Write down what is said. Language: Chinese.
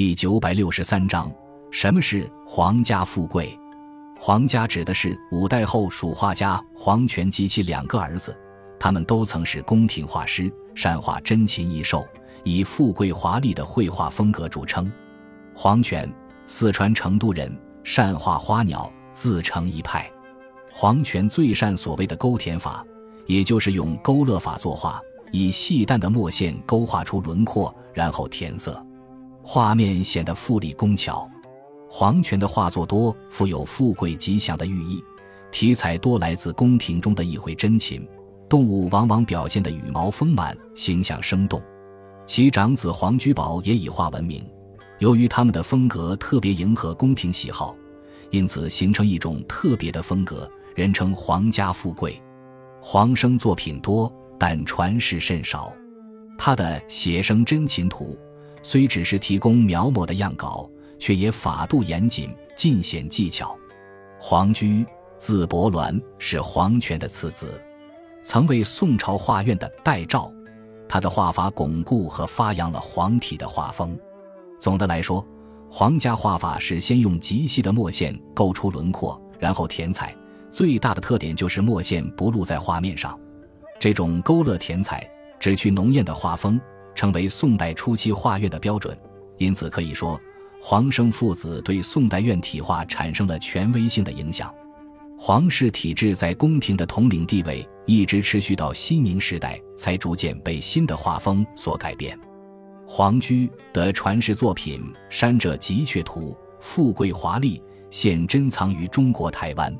第九百六十三章：什么是皇家富贵？皇家指的是五代后蜀画家黄权及其两个儿子，他们都曾是宫廷画师，善画珍禽异兽，以富贵华丽的绘画风格著称。黄权，四川成都人，善画花鸟，自成一派。黄权最善所谓的勾填法，也就是用勾勒法作画，以细淡的墨线勾画出轮廓，然后填色。画面显得富丽工巧，黄权的画作多富有富贵吉祥的寓意，题材多来自宫廷中的一回珍禽，动物往往表现得羽毛丰满，形象生动。其长子黄居宝也以画闻名，由于他们的风格特别迎合宫廷喜好，因此形成一种特别的风格，人称皇家富贵。黄生作品多，但传世甚少。他的《写生珍禽图》。虽只是提供描摹的样稿，却也法度严谨，尽显技巧。黄居，字伯鸾，是黄权的次子，曾为宋朝画院的代照。他的画法巩固和发扬了黄体的画风。总的来说，皇家画法是先用极细的墨线勾出轮廓，然后填彩。最大的特点就是墨线不露在画面上。这种勾勒填彩，只去浓艳的画风。成为宋代初期画院的标准，因此可以说，黄生父子对宋代院体画产生了权威性的影响。皇室体制在宫廷的统领地位一直持续到熙宁时代，才逐渐被新的画风所改变。黄居的传世作品《山者吉阙图》富贵华丽，现珍藏于中国台湾。